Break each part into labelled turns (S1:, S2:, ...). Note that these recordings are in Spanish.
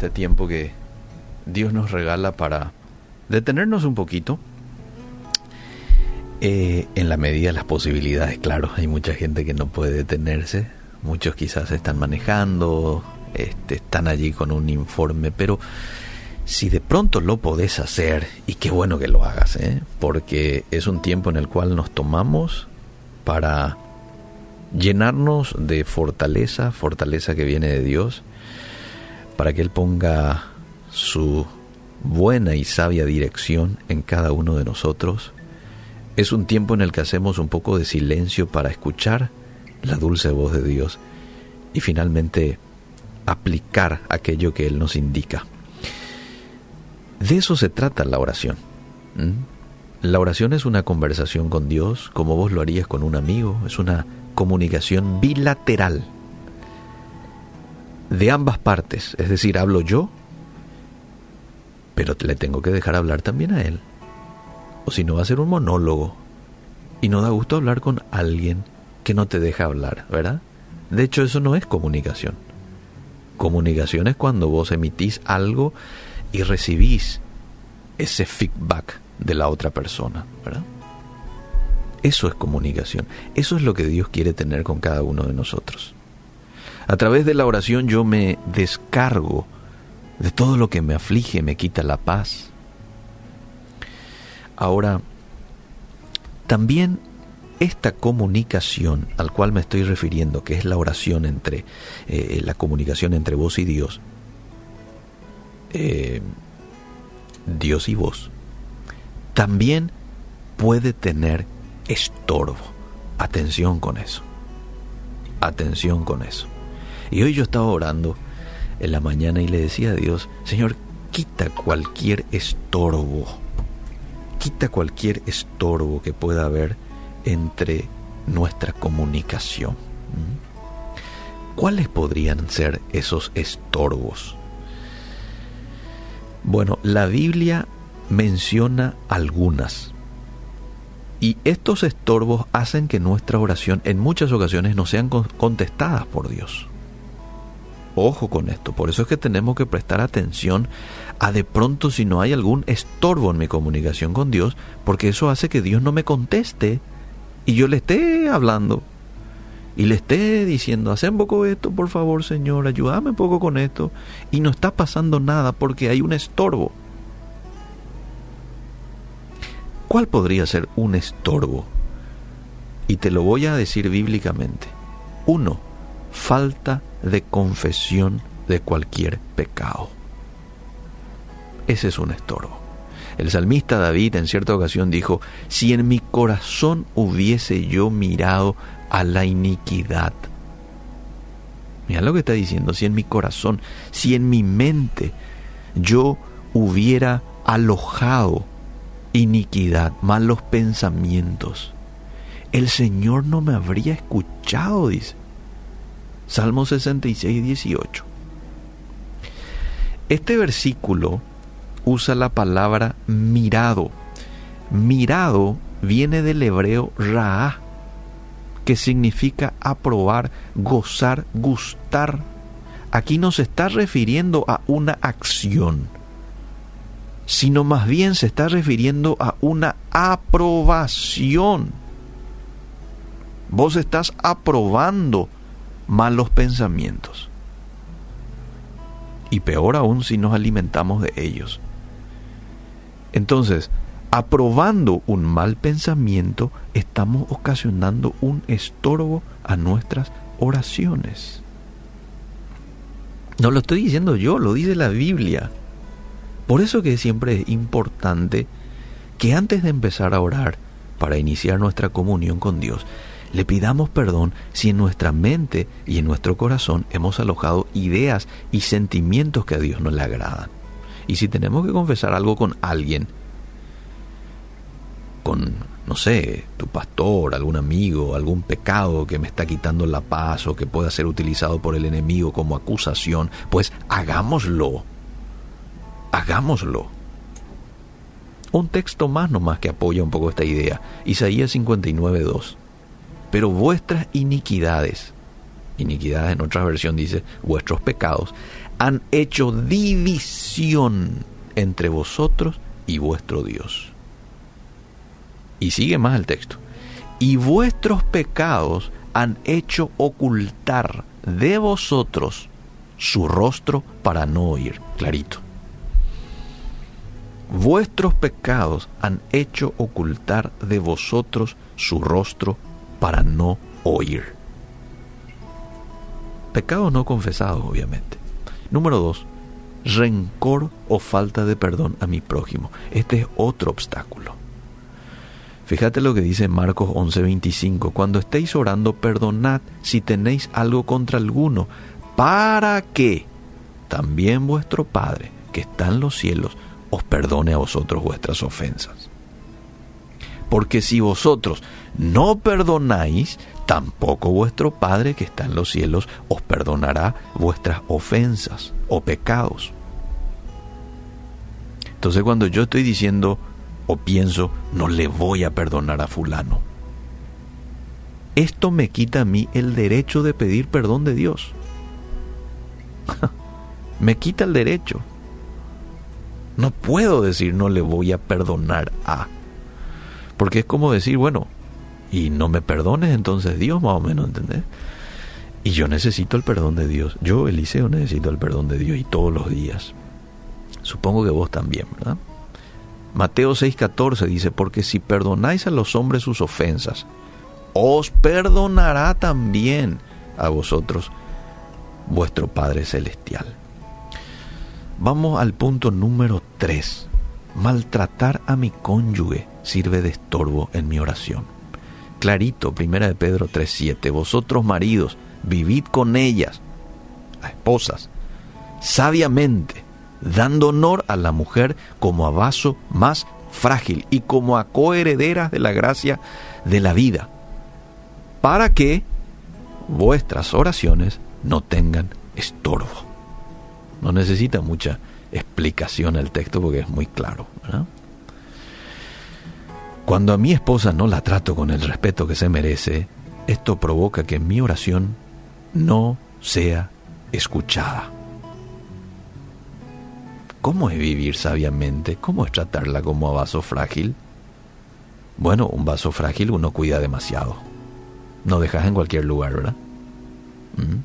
S1: este tiempo que Dios nos regala para detenernos un poquito. Eh, en la medida de las posibilidades, claro, hay mucha gente que no puede detenerse, muchos quizás están manejando, este, están allí con un informe, pero si de pronto lo podés hacer, y qué bueno que lo hagas, ¿eh? porque es un tiempo en el cual nos tomamos para llenarnos de fortaleza, fortaleza que viene de Dios, para que Él ponga su buena y sabia dirección en cada uno de nosotros. Es un tiempo en el que hacemos un poco de silencio para escuchar la dulce voz de Dios y finalmente aplicar aquello que Él nos indica. De eso se trata la oración. La oración es una conversación con Dios como vos lo harías con un amigo, es una comunicación bilateral de ambas partes, es decir, hablo yo, pero le tengo que dejar hablar también a él. O si no va a ser un monólogo. Y no da gusto hablar con alguien que no te deja hablar, ¿verdad? De hecho, eso no es comunicación. Comunicación es cuando vos emitís algo y recibís ese feedback de la otra persona, ¿verdad? Eso es comunicación. Eso es lo que Dios quiere tener con cada uno de nosotros. A través de la oración yo me descargo de todo lo que me aflige, me quita la paz. Ahora, también esta comunicación al cual me estoy refiriendo, que es la oración entre, eh, la comunicación entre vos y Dios, eh, Dios y vos, también puede tener estorbo. Atención con eso. Atención con eso. Y hoy yo estaba orando en la mañana y le decía a Dios, Señor, quita cualquier estorbo. Quita cualquier estorbo que pueda haber entre nuestra comunicación. ¿Mm? ¿Cuáles podrían ser esos estorbos? Bueno, la Biblia menciona algunas. Y estos estorbos hacen que nuestra oración en muchas ocasiones no sean contestadas por Dios. Ojo con esto, por eso es que tenemos que prestar atención a de pronto si no hay algún estorbo en mi comunicación con Dios, porque eso hace que Dios no me conteste y yo le esté hablando y le esté diciendo, haz un poco esto, por favor, Señor, ayúdame un poco con esto, y no está pasando nada porque hay un estorbo. ¿Cuál podría ser un estorbo? Y te lo voy a decir bíblicamente. Uno, falta de confesión de cualquier pecado. Ese es un estorbo. El salmista David en cierta ocasión dijo, si en mi corazón hubiese yo mirado a la iniquidad. Mira lo que está diciendo, si en mi corazón, si en mi mente yo hubiera alojado iniquidad, malos pensamientos, el Señor no me habría escuchado, dice. Salmo 66, 18. Este versículo usa la palabra mirado. Mirado viene del hebreo ra'a, que significa aprobar, gozar, gustar. Aquí no se está refiriendo a una acción sino más bien se está refiriendo a una aprobación. Vos estás aprobando malos pensamientos. Y peor aún si nos alimentamos de ellos. Entonces, aprobando un mal pensamiento, estamos ocasionando un estorbo a nuestras oraciones. No lo estoy diciendo yo, lo dice la Biblia. Por eso que siempre es importante que antes de empezar a orar para iniciar nuestra comunión con Dios, le pidamos perdón si en nuestra mente y en nuestro corazón hemos alojado ideas y sentimientos que a Dios no le agradan. Y si tenemos que confesar algo con alguien, con, no sé, tu pastor, algún amigo, algún pecado que me está quitando la paz o que pueda ser utilizado por el enemigo como acusación, pues hagámoslo hagámoslo. Un texto más nomás que apoya un poco esta idea. Isaías 59.2. Pero vuestras iniquidades, iniquidades en otra versión dice, vuestros pecados, han hecho división entre vosotros y vuestro Dios. Y sigue más el texto. Y vuestros pecados han hecho ocultar de vosotros su rostro para no oír. Clarito. Vuestros pecados han hecho ocultar de vosotros su rostro para no oír. Pecados no confesados, obviamente. Número dos, rencor o falta de perdón a mi prójimo. Este es otro obstáculo. Fíjate lo que dice Marcos 11:25. Cuando estéis orando, perdonad si tenéis algo contra alguno, para que también vuestro Padre, que está en los cielos, os perdone a vosotros vuestras ofensas. Porque si vosotros no perdonáis, tampoco vuestro Padre que está en los cielos os perdonará vuestras ofensas o pecados. Entonces cuando yo estoy diciendo o pienso, no le voy a perdonar a fulano, esto me quita a mí el derecho de pedir perdón de Dios. me quita el derecho. No puedo decir no le voy a perdonar a. Porque es como decir, bueno, y no me perdones entonces Dios, más o menos, ¿entendés? Y yo necesito el perdón de Dios. Yo, Eliseo, necesito el perdón de Dios y todos los días. Supongo que vos también, ¿verdad? Mateo 6:14 dice, porque si perdonáis a los hombres sus ofensas, os perdonará también a vosotros vuestro Padre Celestial. Vamos al punto número 3. Maltratar a mi cónyuge sirve de estorbo en mi oración. Clarito, primera de Pedro 3:7, vosotros maridos, vivid con ellas, las esposas, sabiamente, dando honor a la mujer como a vaso más frágil y como a coherederas de la gracia de la vida, para que vuestras oraciones no tengan estorbo. No necesita mucha explicación el texto porque es muy claro. Cuando a mi esposa no la trato con el respeto que se merece, esto provoca que mi oración no sea escuchada. ¿Cómo es vivir sabiamente? ¿Cómo es tratarla como a vaso frágil? Bueno, un vaso frágil uno cuida demasiado. No dejas en cualquier lugar, ¿verdad? ¿Mm?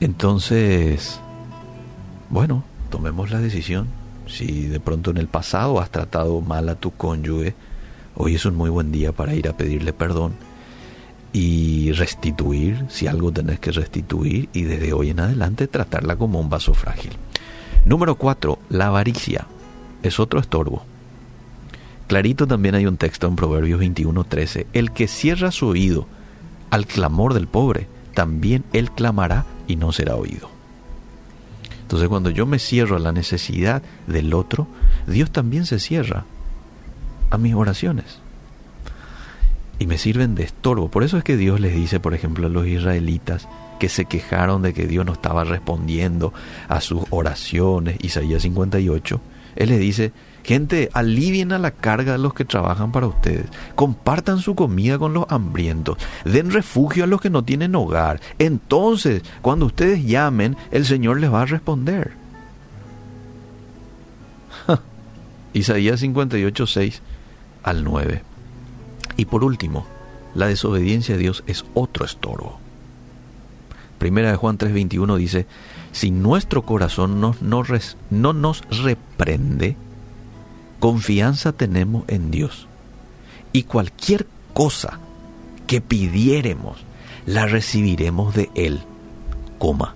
S1: Entonces, bueno, tomemos la decisión. Si de pronto en el pasado has tratado mal a tu cónyuge, hoy es un muy buen día para ir a pedirle perdón y restituir, si algo tenés que restituir, y desde hoy en adelante tratarla como un vaso frágil. Número 4. La avaricia es otro estorbo. Clarito también hay un texto en Proverbios 21:13. El que cierra su oído al clamor del pobre, también él clamará y no será oído. Entonces cuando yo me cierro a la necesidad del otro, Dios también se cierra a mis oraciones. Y me sirven de estorbo. Por eso es que Dios les dice, por ejemplo, a los israelitas que se quejaron de que Dios no estaba respondiendo a sus oraciones, Isaías 58, Él les dice, Gente, alivien a la carga a los que trabajan para ustedes. Compartan su comida con los hambrientos. Den refugio a los que no tienen hogar. Entonces, cuando ustedes llamen, el Señor les va a responder. Isaías 58, 6 al 9. Y por último, la desobediencia a Dios es otro estorbo. Primera de Juan 3:21 dice, si nuestro corazón no, no nos reprende, confianza tenemos en Dios. Y cualquier cosa que pidiéremos, la recibiremos de Él, coma,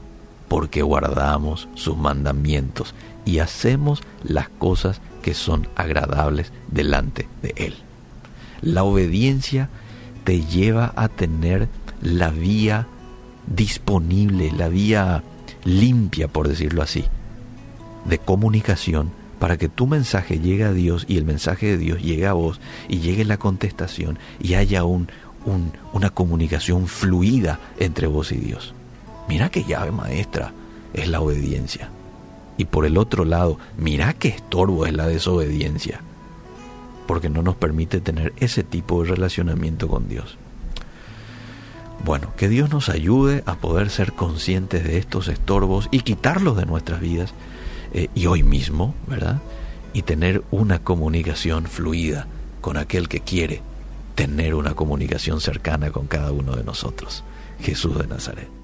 S1: porque guardamos sus mandamientos y hacemos las cosas que son agradables delante de Él. La obediencia te lleva a tener la vía disponible, la vía limpia, por decirlo así, de comunicación para que tu mensaje llegue a Dios y el mensaje de Dios llegue a vos y llegue la contestación y haya un, una comunicación fluida entre vos y Dios. Mira qué llave maestra es la obediencia. Y por el otro lado, mira qué estorbo es la desobediencia. Porque no nos permite tener ese tipo de relacionamiento con Dios. Bueno, que Dios nos ayude a poder ser conscientes de estos estorbos y quitarlos de nuestras vidas eh, y hoy mismo, ¿verdad? Y tener una comunicación fluida con aquel que quiere tener una comunicación cercana con cada uno de nosotros, Jesús de Nazaret.